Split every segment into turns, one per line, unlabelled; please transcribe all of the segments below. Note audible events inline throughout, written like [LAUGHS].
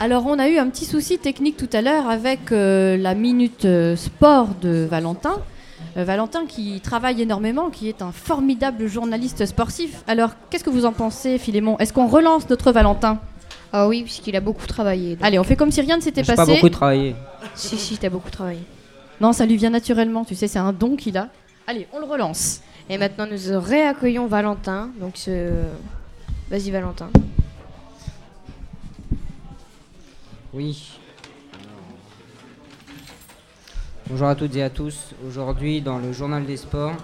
Alors, on a eu un petit souci technique tout à l'heure avec euh, la minute euh, sport de Valentin. Euh, Valentin qui travaille énormément, qui est un formidable journaliste sportif. Alors, qu'est-ce que vous en pensez, Philémon? Est-ce qu'on relance notre Valentin?
Ah oui, puisqu'il a beaucoup travaillé. donc.
Allez, on fait comme si rien ne s'était
J'ai
passé.
pas beaucoup travaillé.
Si, si, t'as beaucoup travaillé.
Non, ça lui vient naturellement, tu sais, c'est un don qu'il a. Allez, on le relance.
Et maintenant, nous réaccueillons Valentin. Donc, ce... vas-y, Valentin.
Oui. Bonjour à toutes et à tous. Aujourd'hui, dans le journal des sports,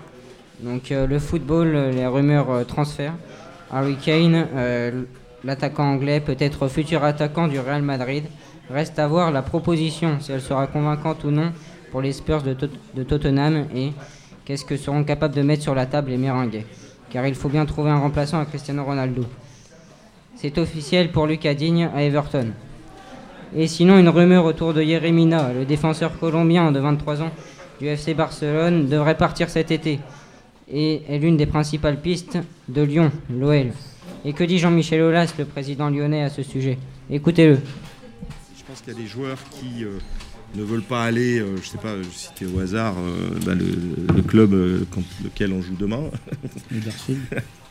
donc euh, le football, les rumeurs euh, transferts. Harry Kane, euh, l'attaquant anglais, peut être futur attaquant du Real Madrid. Reste à voir la proposition, si elle sera convaincante ou non pour les Spurs de Tottenham et qu'est-ce que seront capables de mettre sur la table les Merengues. Car il faut bien trouver un remplaçant à Cristiano Ronaldo. C'est officiel pour Lucas Digne à Everton. Et sinon, une rumeur autour de Yeremina, le défenseur colombien de 23 ans du FC Barcelone, devrait partir cet été et est l'une des principales pistes de Lyon, l'OL. Et que dit Jean-Michel Aulas, le président lyonnais, à ce sujet? Écoutez-le.
Je pense qu'il y a des joueurs qui euh, ne veulent pas aller, euh, je sais pas, je citais au hasard euh, bah, le, le club euh, contre lequel on joue demain, [LAUGHS]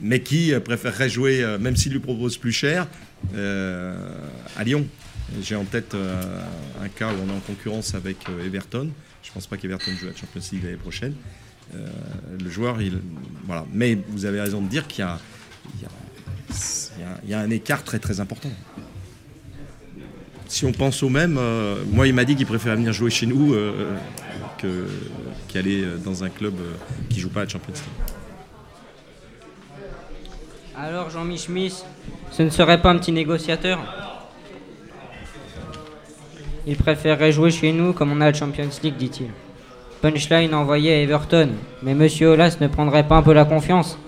mais qui euh, préféreraient jouer, euh, même s'ils lui proposent plus cher, euh, à Lyon. J'ai en tête euh, un cas où on est en concurrence avec euh, Everton. Je pense pas qu'Everton joue à la Champions League l'année prochaine. Euh, le joueur, il, voilà. Mais vous avez raison de dire qu'il y a, un écart très très important. Si on pense au même, euh, moi il m'a dit qu'il préférait venir jouer chez nous euh, qu'aller euh, dans un club euh, qui joue pas à la Champions League.
Alors, Jean-Mi Schmiss, ce ne serait pas un petit négociateur? Il préférerait jouer chez nous comme on a la Champions League, dit-il. Punchline envoyé à Everton, mais Monsieur Olas ne prendrait pas un peu la confiance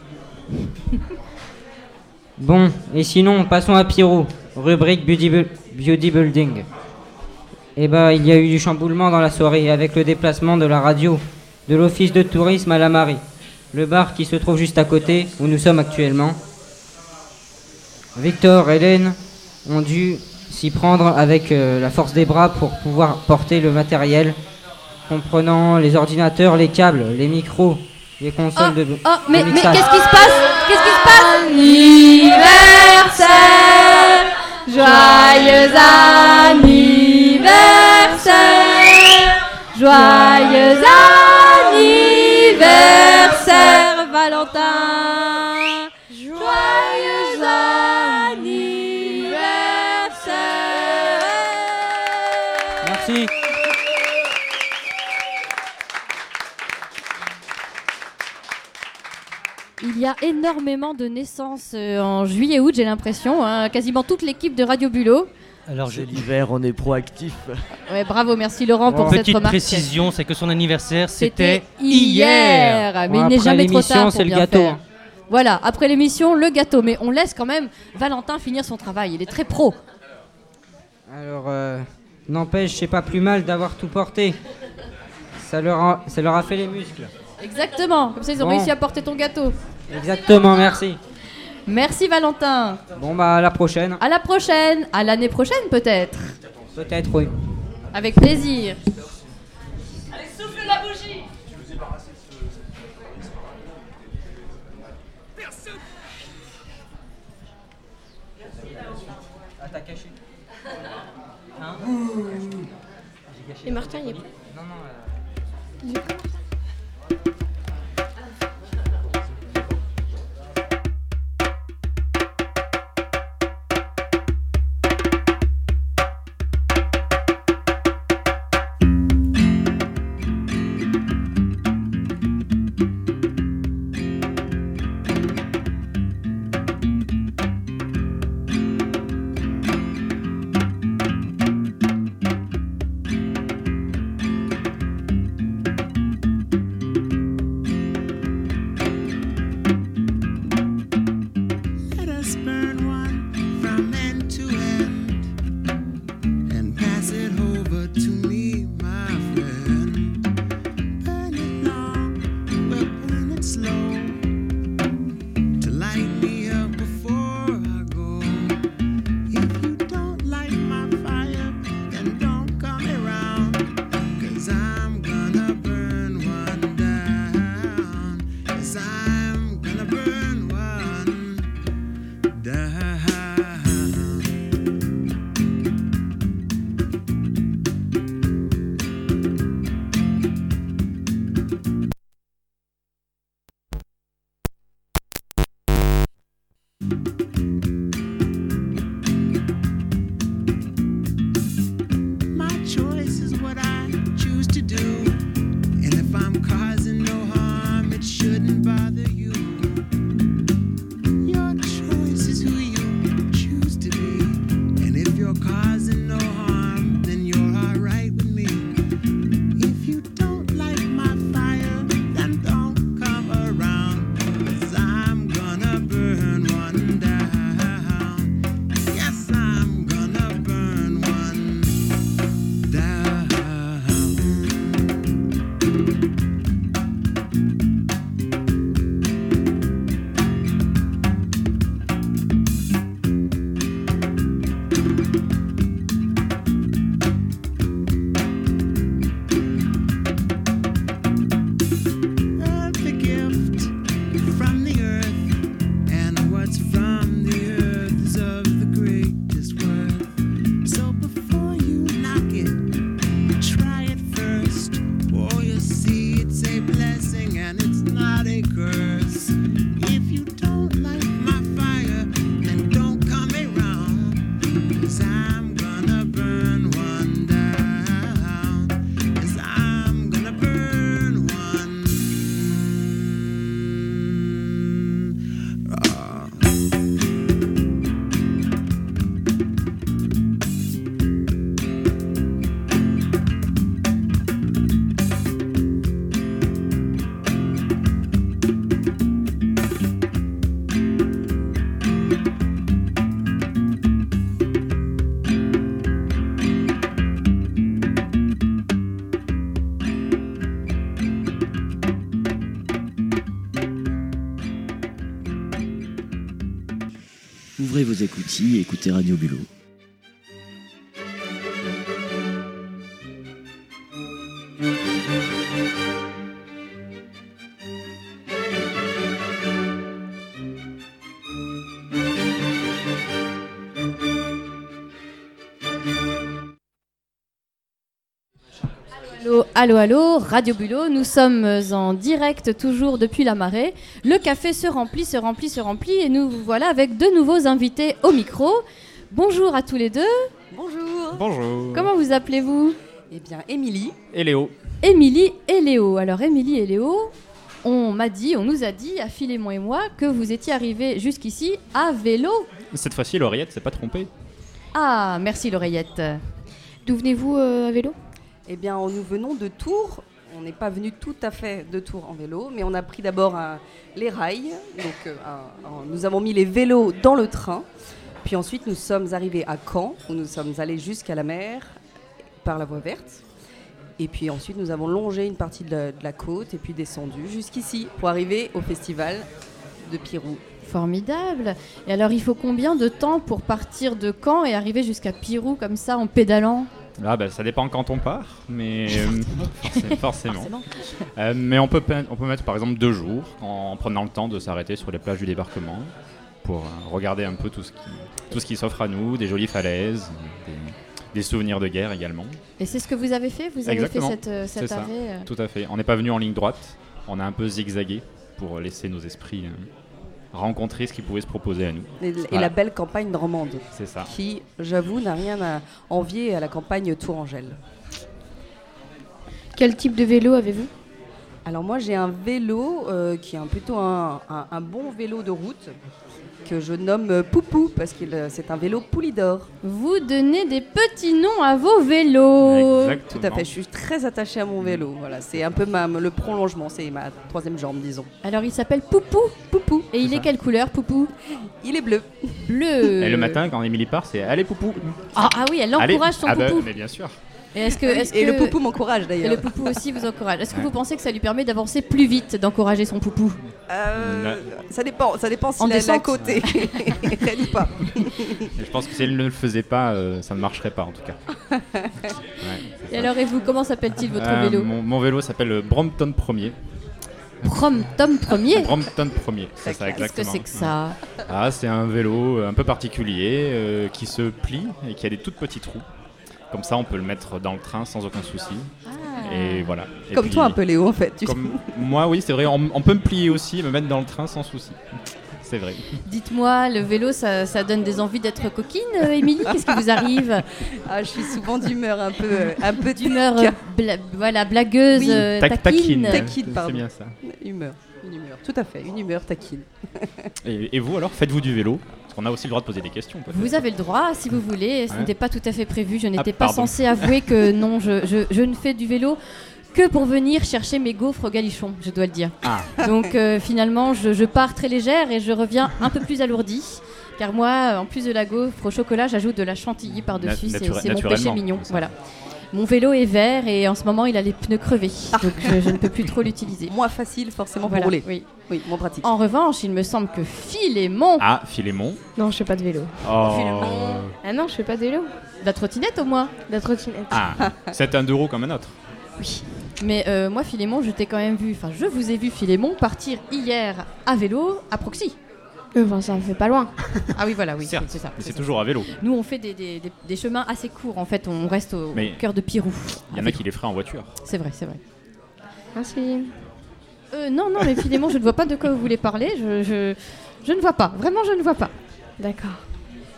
[LAUGHS] Bon, et sinon, passons à Pierrot, rubrique beauty- bodybuilding. Eh bah, il y a eu du chamboulement dans la soirée avec le déplacement de la radio de l'office de tourisme à la Marie, le bar qui se trouve juste à côté où nous sommes actuellement. Victor et Hélène ont dû s'y prendre avec euh, la force des bras pour pouvoir porter le matériel, comprenant les ordinateurs, les câbles, les micros, les consoles de,
Oh, mais,
de
mais
mixage.
qu'est-ce qui se passe? Qu'est-ce qui se passe? Anniversaire Joyeux anniversaire. Joyeux anniversaire Valentin
Merci.
Il y a énormément de naissances euh, en juillet-août, j'ai l'impression. hein. Quasiment toute l'équipe de Radio Bulot.
Alors,
C'est l'hiver, on est proactif.
Ouais, bravo, merci Laurent pour cette
petite
remarque.
précision, c'est que son anniversaire,
C'était hier. Mais
Bon,
il n'est
après
jamais trop
l'émission,
tard. pour
c'est le gâteau,
faire. Voilà, après l'émission, le gâteau. Mais on laisse quand même Valentin finir son travail. Il est très pro.
Alors, euh, n'empêche, c'est pas plus mal d'avoir tout porté. Ça leur a, ça leur a fait les muscles.
Exactement. Comme ça, ils ont
Bon.
réussi à porter ton gâteau.
Exactement, merci.
Merci Valentin.
Bon, bah, à la prochaine.
À la prochaine. À l'année prochaine peut-être.
Peut-être, oui.
Avec plaisir.
Et Martin, il est
Non, non.
Ouvrez vos écoutilles et écoutez Radio Bulot.
Allô, allô, Radio Bulot, nous sommes en direct toujours depuis la marée. Le café se remplit, se remplit, se remplit et nous voilà avec deux nouveaux invités au micro. Bonjour à tous les deux.
Bonjour.
Bonjour.
Comment vous appelez-vous?
Eh bien, Émilie.
Et Léo
Émilie et Léo. Alors Émilie et Léo, on m'a dit, on nous a dit, à Philémon et moi, que vous étiez arrivés jusqu'ici à vélo.
Cette fois-ci, l'oreillette s'est pas trompée.
Ah, merci l'oreillette.
D'où venez-vous euh, à vélo?
Eh bien, nous venons de Tours. On n'est pas venu tout à fait de Tours en vélo, mais on a pris d'abord un- les rails. Donc, euh, nous avons mis les vélos dans le train. Puis ensuite, nous sommes arrivés à Caen, où nous sommes allés jusqu'à la mer par la voie verte. Et puis ensuite, nous avons longé une partie de la côte et puis descendu jusqu'ici pour arriver au festival de Pirou.
Formidable. Et alors, il faut combien de temps pour partir de Caen et arriver jusqu'à Pirou comme ça en pédalant?
Ah bah ça dépend quand on part, mais euh, [LAUGHS] forcément. forcément. Euh, mais on peut, pe- on peut mettre par exemple deux jours en prenant le temps de s'arrêter sur les plages du débarquement pour euh, regarder un peu tout ce qui, tout ce qui s'offre à nous, des jolies falaises, des, des souvenirs de guerre également.
Et c'est ce que vous avez fait? Vous avez
Exactement.
fait cette, cet
ça.
arrêt
Tout à fait. On n'est pas venu en ligne droite, on a un peu zigzagué pour laisser nos esprits euh, rencontrer ce qui pouvait se proposer à nous.
Et, la belle campagne normande.
C'est ça.
qui, j'avoue, n'a rien à envier à la campagne Tourangelle.
Quel type de vélo avez-vous?
Alors moi, j'ai un vélo euh, qui est un- plutôt un, un- un bon vélo de route que je nomme euh, Poupou parce que c'est un vélo Poulidor.
Vous donnez des petits noms à vos vélos.
Exactement.
Tout à fait, je suis très attachée à mon vélo. Voilà, c'est un peu ma, le prolongement, c'est ma troisième jambe, disons.
Alors, il s'appelle Poupou.
Poupou,
Et il est quelle couleur, Poupou?
Il est bleu.
Bleu.
Et le matin, quand Émilie part, c'est Allez, poupou
Ah, ah oui, elle
Allez.
encourage son
Ah bah,
Poupou.
Mais bien sûr.
Et, est-ce que,
Et,
est-ce
et le Poupou m'encourage
Et
d'ailleurs.
le Poupou aussi vous encourage. Est-ce que
Ouais.
vous pensez que ça lui permet d'avancer plus vite, d'encourager son Poupou?
Euh, ça dépend, ça dépend si
En
la, côté [LAUGHS] traîne ou pas.
Et je pense que si elle ne le faisait pas, euh, ça ne marcherait pas en tout cas. [LAUGHS] Ouais,
Et
ça.
alors, et vous, comment s'appelle-t-il votre
Euh,
vélo?
mon, mon vélo s'appelle le Brompton Premier.
Prom Tom premier?
Brompton Premier, c'est ça
Qu'est-ce que
Qu'est-ce que
exactement.
c'est que ça?
Ah, c'est un vélo un peu particulier euh, qui se plie et qui a des toutes petites roues. Comme ça, on peut le mettre dans le train sans aucun souci.
Ah.
Et voilà. Et
Comme
puis,
toi un peu Léo en fait. tu sais.
Comme moi, oui, c'est vrai. On, on peut me plier aussi et me mettre dans le train sans souci. C'est vrai.
Dites-moi, le vélo, ça, ça donne des envies d'être coquine, euh, Émilie? Qu'est-ce qui vous arrive?
Ah, je suis souvent d'humeur un peu, euh, un peu
D'humeur euh, bla- voilà, blagueuse,
Oui.
taquine.
Taquine,
C'est bien ça.
humeur, une humeur. Tout à fait, une humeur taquine.
Et, et vous alors, faites-vous du vélo? Qu'on a aussi le droit de poser des questions.
Vous avez le droit, si vous voulez. Ce
Ouais.
n'était pas tout à fait prévu. Je n'étais
Ah,
pas
pardon.
censée avouer que [LAUGHS] non, je, je- je ne fais du vélo que pour venir chercher mes gaufres au galichon, je dois le dire.
Ah,
Donc euh, finalement, je, je pars très légère et je reviens un peu plus alourdie. Car moi, en plus de la gaufre au chocolat, j'ajoute de la chantilly par-dessus. C'est mon péché mignon. Voilà. Mon vélo est vert et en ce moment il a les pneus crevés, donc je, je ne peux plus trop l'utiliser. [LAUGHS]
Moins facile forcément
Voilà,
pour rouler.
oui.
Oui, moins pratique.
En revanche, il me semble que Philémon,
Ah, Philémon.
Non, je fais pas de vélo.
Oh.
Ah non, je fais pas de vélo.
la trottinette au moins.
La trottinette.
Ah, [LAUGHS] c'est un euro comme un autre.
Oui. Mais euh, moi, Philémon, je t'ai quand même vu, enfin, je vous ai vu, Philémon, partir hier à vélo à Proxy.
Euh, Enfin, ça fait pas loin. [LAUGHS]
Ah oui, voilà, oui, c'est ça.
mais
c'est
toujours à vélo.
Nous, on fait des, des- des- des chemins assez courts, en fait, on reste au,
Mais-
cœur de Pirou.
Il y en a qui les feraient en voiture.
C'est vrai, c'est vrai.
Merci.
Euh, non, non, mais Philémon, je ne vois pas de quoi vous voulez parler, je, je, je ne vois pas, vraiment, je ne vois pas.
D'accord.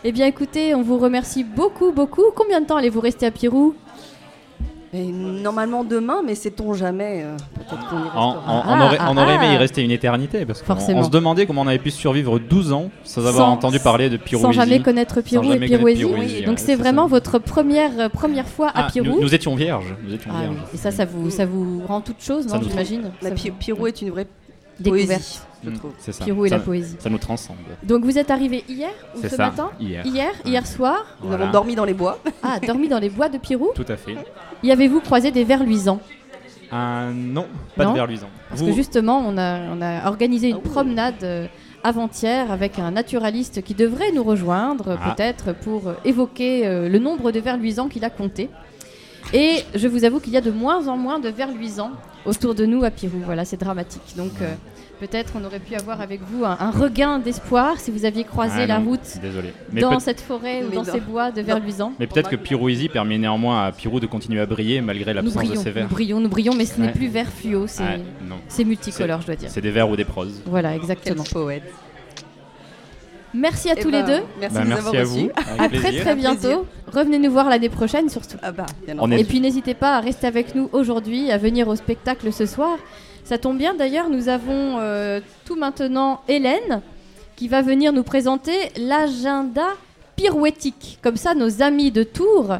Eh bien, écoutez, on vous remercie beaucoup, beaucoup. Combien de temps allez-vous rester à Pirou
Et normalement demain, mais sait-on jamais euh, Peut-être qu'on y
On,
restera.
on- on
Ah,
aurait, on aurait aimé y
ah.
rester une éternité parce qu'on
Forcément.
on se demandait comment on avait pu survivre 12 ans sans avoir
Sans-
entendu parler de Pirouésie.
Sans jamais connaître Pirou et
jamais connaître
Pirouésie.
Pirouésie,
Donc c'est
c'est
vraiment
ça.
votre première, euh, première fois à
Ah,
Pirou.
nous, nous étions vierges. Nous étions
Ah
vierges.
oui. Et ça, ça vous, ça vous rend toute chose,
Ça
non,
nous-
j'imagine?
La Pi- Pirou est une vraie
Découverte.
poésie, je
Mm,
trouve.
C'est ça.
Pirou et
ça,
la poésie.
ça nous transcende.
Donc vous êtes arrivé hier ou
C'est
ce
ça.
matin
Hier.
Hier, hier soir
Nous
Voilà.
avons dormi dans les bois.
Ah, dormi dans les bois de Pirou
Tout à fait.
Y avez-vous croisé des vers luisants
Un non, pas
Non
de verre luisant.
Parce
Vous-
que justement, on a, on a organisé une
Ah
promenade euh, avant-hier avec un naturaliste qui devrait nous rejoindre,
Ah.
peut-être, pour euh, évoquer euh, le nombre de vers luisants qu'il a compté. Et je vous avoue qu'il y a de moins en moins de vers luisants autour de nous à Pirou. Voilà, c'est dramatique. Donc euh, peut-être on aurait pu avoir avec vous un, un regain d'espoir si vous aviez croisé
Ah
la
non,
route
Désolé. Mais,
dans cette forêt ou dans
non.
ces bois de vers luisants.
mais peut-être que Pirouésie permet néanmoins à Pirou de continuer à briller malgré
Nous
l'absence de ses
nous
verres.
brillons, nous brillons, mais ce n'est plus vert fluo, c'est
Ah,
multicolore, je dois dire.
c'est des vers ou des proses.
Voilà,
Quel
exactement.
poète.
Merci à
Eh
tous
ben,
les deux.
Merci
Bah,
de nous
merci
avoir
à vous.
À très très bientôt. Revenez nous voir l'année prochaine surtout.
Ah bah, bien
Et puis n'hésitez pas à rester avec nous aujourd'hui, à venir au spectacle ce soir. Ça tombe bien d'ailleurs, nous avons euh, tout maintenant Hélène qui va venir nous présenter l'agenda pirouettique. Comme ça, nos amis de Tours,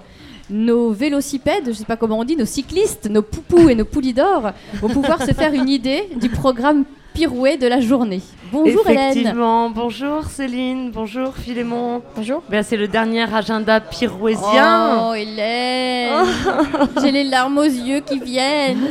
nos vélocipèdes, je sais pas comment on dit, nos cyclistes, nos poupous et nos poulidors vont pouvoir se faire une idée du programme pirouet de la journée. Bonjour Hélène.
Effectivement, bonjour Céline, bonjour Philémon.
Bonjour.
Ben, c'est le dernier agenda pirouésien.
Oh Hélène [LAUGHS] J'ai les larmes aux yeux qui viennent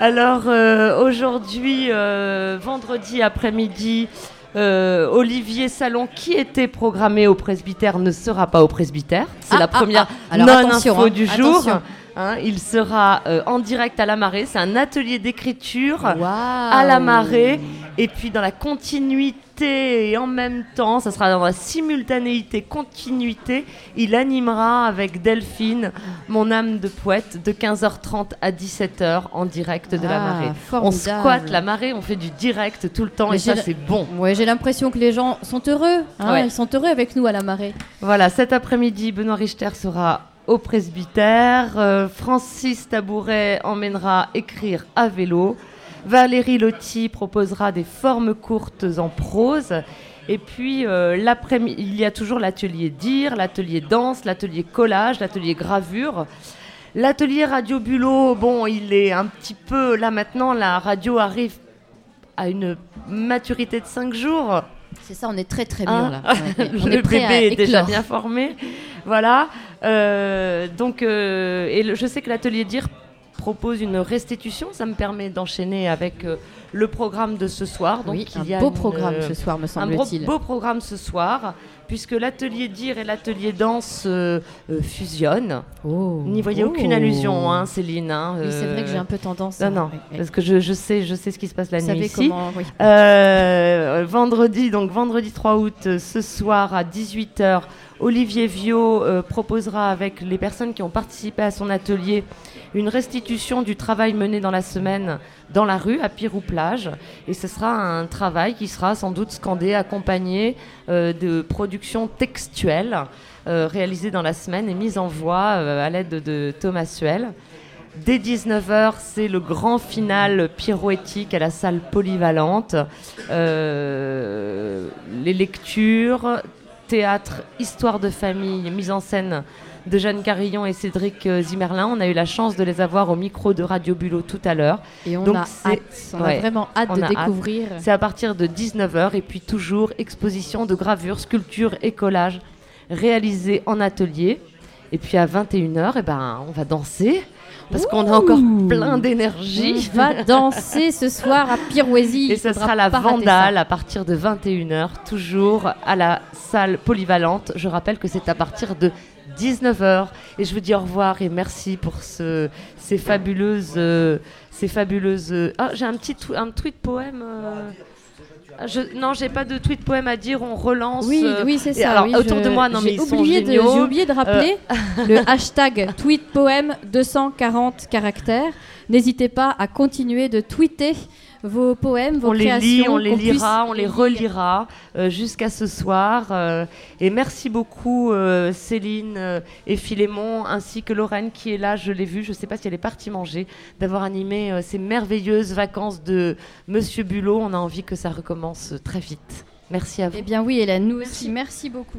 Alors euh, aujourd'hui, euh, vendredi après-midi, euh, Olivier Salon, qui était programmé au presbytère, ne sera pas au presbytère. C'est
Ah,
la
ah,
première
ah. Alors,
non-info
hein,
du jour.
attention.
Hein, il sera euh, en direct à la marée. C'est un atelier d'écriture. À la marée et puis dans la continuité et en même temps, ça sera dans la simultanéité, continuité, il animera avec Delphine, mon âme de poète, de 15h30 à 17h en direct de la
Ah,
marée. On
formidable.
squatte la marée, on fait du direct tout le temps
Mais
et ça c'est bon.
Ouais, j'ai l'impression que les gens sont heureux. hein,
Ouais.
Ils sont heureux avec nous à la marée.
Voilà, cet après-midi, Benoît Richter sera au presbytère. euh, Francis Tabouret emmènera écrire à vélo. Valérie Lotti proposera des formes courtes en prose. Et puis, euh, il y a toujours l'atelier dire, l'atelier danse, l'atelier collage, l'atelier gravure. L'atelier radio bulot, bon, il est un petit peu là maintenant, la radio arrive à une maturité de 5 jours.
C'est ça, on est très très
Hein
mûrs là. [LAUGHS] Ouais. On
le
est prêt à
bébé est déjà bien formé. Voilà. Euh, donc, euh, et le- je sais que l'atelier dire propose une restitution. Ça me permet d'enchaîner avec euh, le programme de ce soir. Donc,
oui,
il
un
y a
beau
une,
programme
euh,
ce soir, me
un beau,
semble-t-il.
programme ce soir, puisque l'atelier dire et l'atelier danse euh, fusionnent.
Oh.
N'y voyez
Oh.
aucune allusion, hein, Céline. hein,
Oui, c'est vrai que j'ai un peu tendance.
Non,
à-
non,
ouais, ouais.
parce que je, je sais, je sais ce qui se passe la
Vous
nuit
savez
ici.
comment. oui.
Vendredi, donc vendredi 3 août, ce soir à 18h, Olivier Viau euh, proposera avec les personnes qui ont participé à son atelier une restitution du travail mené dans la semaine dans la rue à Pirou-Plage. Et ce sera un travail qui sera sans doute scandé, accompagné euh, de productions textuelles euh, réalisées dans la semaine et mises en voix à l'aide de, Thomas Suel. Dès 19h, c'est le grand final pirouettique à la salle polyvalente. Les lectures, théâtre, histoire de famille, mise en scène de Jeanne Carillon et Cédric euh, Zimmerlin. On a eu la chance de les avoir au micro de Radio Bulot tout à l'heure.
Et on
Donc
a hâte. On
ouais,
a vraiment hâte
on
de découvrir.
C'est à partir de 19h et puis toujours exposition de gravures, sculptures et collages réalisés en atelier. Et puis à 21h, eh ben, on va danser parce qu'on a encore plein d'énergie.
On va danser ce soir à Pirouésie.
Et ce sera la Vandale à partir de 21h, toujours à la salle polyvalente. Je rappelle que c'est à partir de 19h. Et je vous dis au revoir et merci pour ce, ces fabuleuses. euh, ces fabuleuses euh, Ah, j'ai un petit un tweet poème. euh, je, non, j'ai pas de tweet poème à dire. On relance.
Oui,
euh,
oui, c'est ça.
alors,
oui,
autour
je-
de moi, non, mais
j'ai
ils sont
oublié de.
Euh,
J'ai oublié de rappeler [LAUGHS] le hashtag tweetpoem 240 caractères. N'hésitez pas à continuer de tweeter vos poèmes, vos
on les lit, on les lira, on les relira euh, jusqu'à ce soir. euh, et merci beaucoup euh, Céline et Philémon, ainsi que Lorraine qui est là, je l'ai vue, je ne sais pas si elle est partie manger, d'avoir animé ces merveilleuses vacances de Monsieur Bulot. On a envie que ça recommence très vite. Merci à vous.
Eh bien oui, Hélène, nous aussi, merci beaucoup.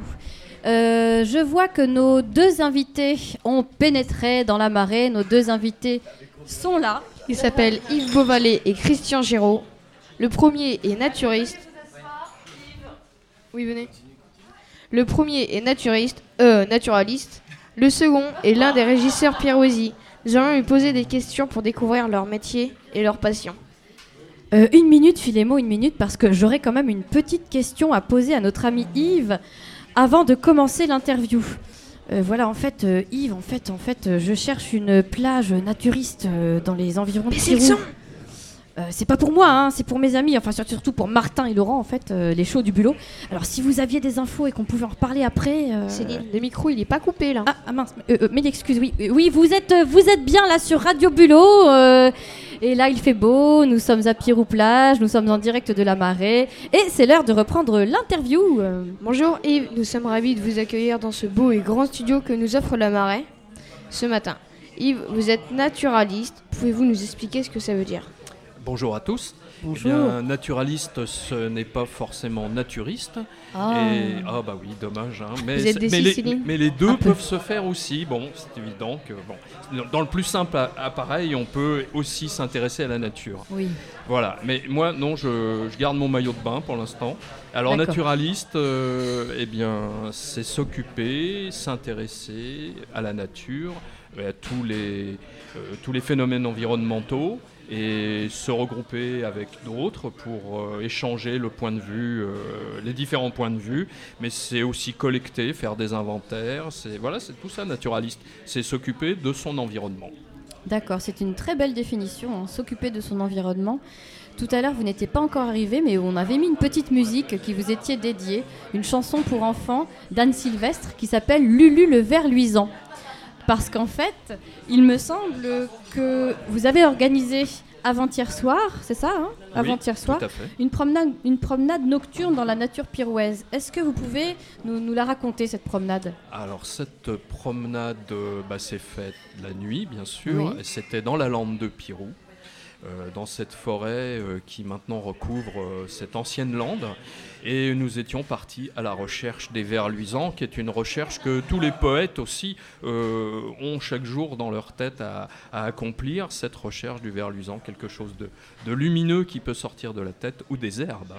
Euh, je vois que nos deux invités ont pénétré dans la marée. Nos deux invités sont là.
Ils s'appellent Yves Beauvalet et Christian Giraud. Le premier est naturiste. Oui, venez. Le premier est naturiste, euh, naturaliste. Le second est l'un des régisseurs Pirouésie. Nous allons lui poser des questions pour découvrir leur métier et leur passion.
Euh, une minute, Philémon, une minute, parce que j'aurais quand même une petite question à poser à notre ami Yves avant de commencer l'interview. Euh, voilà, en fait, euh, Yves, en fait, en fait, euh, je cherche une plage naturiste dans les environs de
c'est le son
c'est pas pour moi, hein, c'est pour mes amis, enfin sur- surtout pour Martin et Laurent, en fait, les shows du bulot. Alors si vous aviez des infos et qu'on pouvait en reparler après.
Céline, le micro il est pas coupé là.
Ah, ah, mince, mille excuses, oui. Oui, vous êtes, vous êtes bien là sur Radio Bulot. Et là, il fait beau, nous sommes à Pirou-Plage, nous sommes en direct de la marée. Et c'est l'heure de reprendre l'interview.
Bonjour Yves, nous sommes ravis de vous accueillir dans ce beau et grand studio que nous offre la marée ce matin. Yves, vous êtes naturaliste, pouvez-vous nous expliquer ce que ça veut dire?
Bonjour à tous.
Bonjour.
Eh bien, naturaliste, ce n'est pas forcément naturiste.
Ah.
Et ah bah oui, dommage. hein. Mais,
Vous êtes
c'est-
des
mais, les,
Siciliens
mais les deux peuvent se faire aussi. Bon, c'est évident que bon, dans le plus simple appareil, on peut aussi s'intéresser à la nature.
Oui.
Voilà. Mais moi, non, je, je garde mon maillot de bain pour l'instant. Alors naturaliste, euh, eh bien, c'est s'occuper, s'intéresser à la nature, tous les euh, tous les phénomènes environnementaux et se regrouper avec d'autres pour euh, échanger le point de vue, euh, les différents points de vue. Mais c'est aussi collecter, faire des inventaires. C'est voilà, c'est tout ça naturaliste. C'est s'occuper de son environnement.
D'accord, c'est une très belle définition, hein, s'occuper de son environnement. Tout à l'heure, vous n'étiez pas encore arrivé, mais on avait mis une petite musique qui vous étiez dédiée, une chanson pour enfants d'Anne Sylvestre qui s'appelle Lulu le ver luisant. Parce qu'en fait, il me semble que vous avez organisé avant-hier soir, c'est ça hein Avant-hier soir, une promenade, une promenade nocturne dans la nature pirouaise. Est-ce que vous pouvez nous, nous la raconter, cette promenade?
Alors cette promenade euh, bah, s'est faite la nuit, bien sûr.
Oui.
C'était dans la lande de Pirou, dans cette forêt euh, qui maintenant recouvre euh, cette ancienne lande. Et nous étions partis à la recherche des vers luisants, qui est une recherche que tous les poètes aussi euh, ont chaque jour dans leur tête à, à accomplir, cette recherche du ver luisant, quelque chose de, de lumineux qui peut sortir de la tête, ou des herbes.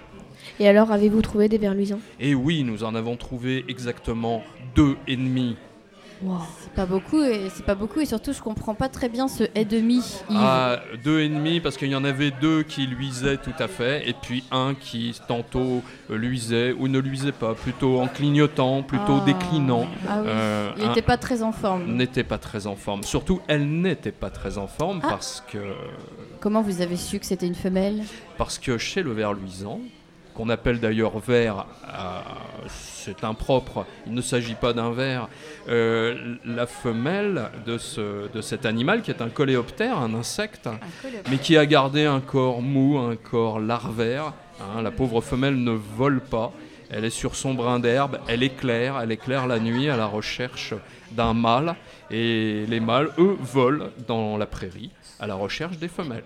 Et alors, avez-vous trouvé des vers luisants?
Et oui, nous en avons trouvé exactement deux et demi
C'est pas beaucoup, et c'est pas beaucoup, et surtout, je comprends pas très bien ce et demi.
Ah, deux et demi parce qu'il y en avait deux qui luisaient tout à fait et puis un qui tantôt luisait ou ne luisait pas, plutôt en clignotant, plutôt
Ah.
déclinant.
Ah oui.
Euh,
Il n'était pas très en forme.
N'était pas très en forme. Surtout, elle n'était pas très en forme
Ah.
parce que
Comment vous avez su que c'était une femelle?
Parce que chez le ver luisant, qu'on appelle d'ailleurs ver, euh, c'est impropre, il ne s'agit pas d'un ver, euh, la femelle de, ce, de cet animal, qui est un coléoptère, un insecte, mais qui a gardé un corps mou, un corps larvaire, hein, la pauvre femelle ne vole pas, elle est sur son brin d'herbe, elle éclaire, elle éclaire la nuit à la recherche d'un mâle, et les mâles, eux, volent dans la prairie à la recherche des femelles.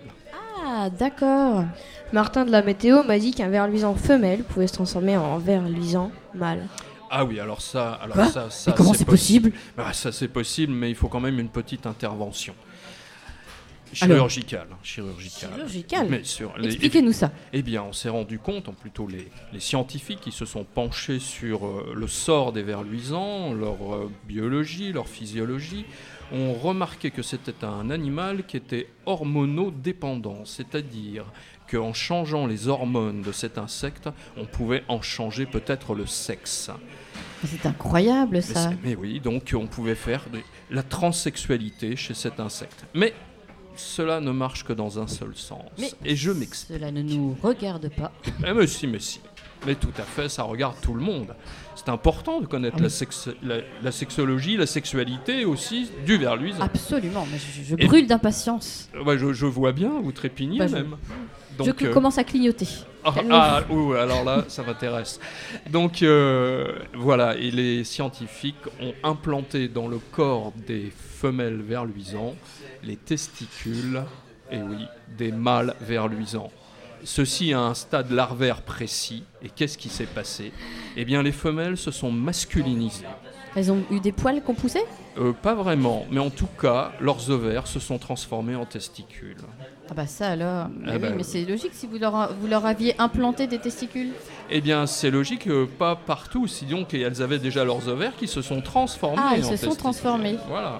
Ah, d'accord.
Martin de la météo m'a dit qu'un ver luisant femelle pouvait se transformer en ver luisant mâle.
Ah oui, alors ça, alors
Quoi
ça, ça
Mais comment c'est possible
Bah, Ça c'est possible, mais il faut quand même une petite intervention. Chirurgical. chirurgical.
Chirurgical
Mais sur les-
Expliquez-nous ça.
Eh bien, on s'est rendu compte, en plutôt les, les scientifiques qui se sont penchés sur euh, le sort des vers luisants, leur euh, biologie, leur physiologie, ont remarqué que c'était un animal qui était hormonodépendant, c'est-à-dire qu'en changeant les hormones de cet insecte, on pouvait en changer peut-être le sexe.
C'est incroyable ça.
mais oui, donc on pouvait faire de- la transsexualité chez cet insecte. Mais cela ne marche que dans un seul sens.
Mais
Et je m'explique.
Cela ne nous regarde pas.
Eh, mais si, mais si. Mais tout à fait, ça regarde tout le monde. C'est important de connaître
Ah oui.
la, sexe- la, la sexologie, la sexualité aussi du ver luisant.
Absolument, mais je, brûle d'impatience.
Je, je vois bien, vous trépignez
Bah,
même.
je
Donc, euh,
commence à clignoter.
Ah, ah, ouh, alors là, ça m'intéresse. Donc euh, voilà, et les scientifiques ont implanté dans le corps des femelles verluisants les testicules, et oui, des mâles verluisants. Ceci à un stade larvaire précis. Et qu'est-ce qui s'est passé? Eh bien, les femelles se sont masculinisées.
Elles ont eu des poils qu'on poussait?
Euh, pas vraiment, mais en tout cas, leurs ovaires se sont transformés en testicules.
Ah bah ça alors. Mais,
Ah
oui,
bah
mais
oui.
c'est logique si vous leur, vous leur aviez implanté des testicules.
Eh bien, c'est logique, euh, pas partout, sinon qu'elles avaient déjà leurs ovaires qui se sont transformés.
Ah, ils
en
se sont transformés.
Voilà.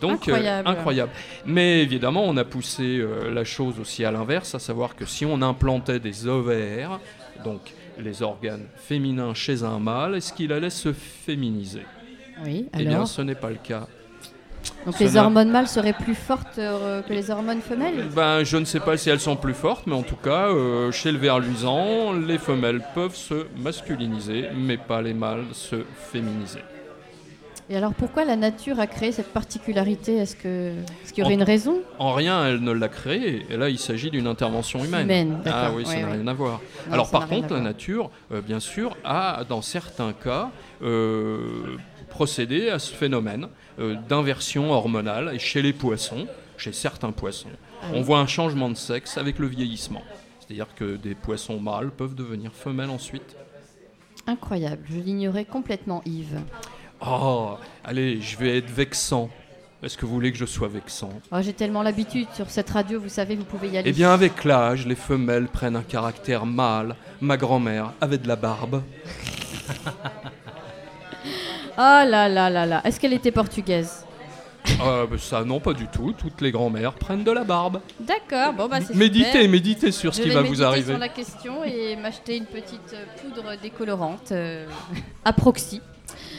Donc, euh,
Incroyable.
incroyable. Mais évidemment, on a poussé la chose aussi à l'inverse, à savoir que si on implantait des ovaires, donc les organes féminins chez un mâle, est-ce qu'il allait se féminiser?
Oui,
Eh bien,
alors.
ce n'est pas le cas.
Donc
ce
les
n'a-
hormones mâles seraient plus fortes euh, que les hormones femelles?
Ben, je ne sais pas si elles sont plus fortes, mais en tout cas, euh, chez le ver luisant, les femelles peuvent se masculiniser, mais pas les mâles se féminiser.
Et alors pourquoi la nature a créé cette particularité? Est-ce qu'il y aurait
En-
une raison?
En rien, elle ne l'a créé. Et là, il s'agit d'une intervention humaine.
Humaine,
ah oui, ça
Ouais,
n'a rien à voir.
Non,
Alors, par contre, la nature, euh, bien sûr, a, dans certains cas, euh, procédé à ce phénomène euh, d'inversion hormonale. Et chez les poissons, chez certains poissons,
Ah
on voit un changement de sexe avec le vieillissement. C'est-à-dire que des poissons mâles peuvent devenir femelles ensuite.
Incroyable, je l'ignorais complètement Yves.
Oh, allez, je vais être vexant. Est-ce que vous voulez que je sois vexant?
Oh, J'ai tellement l'habitude sur cette radio, vous savez, vous pouvez y aller.
Eh bien, avec l'âge, les femelles prennent un caractère mâle. Ma grand-mère avait de la barbe. [LAUGHS]
Oh là là là là, est-ce qu'elle était portugaise?
Euh, bah, ça, non, pas du tout. Toutes les grand-mères prennent de la barbe.
D'accord, bon bah c'est
Méditez,
super.
méditez sur ce
Je
qui
vais
va vous arriver.
sur la question et m'acheter une petite poudre décolorante euh, [LAUGHS] à proxy.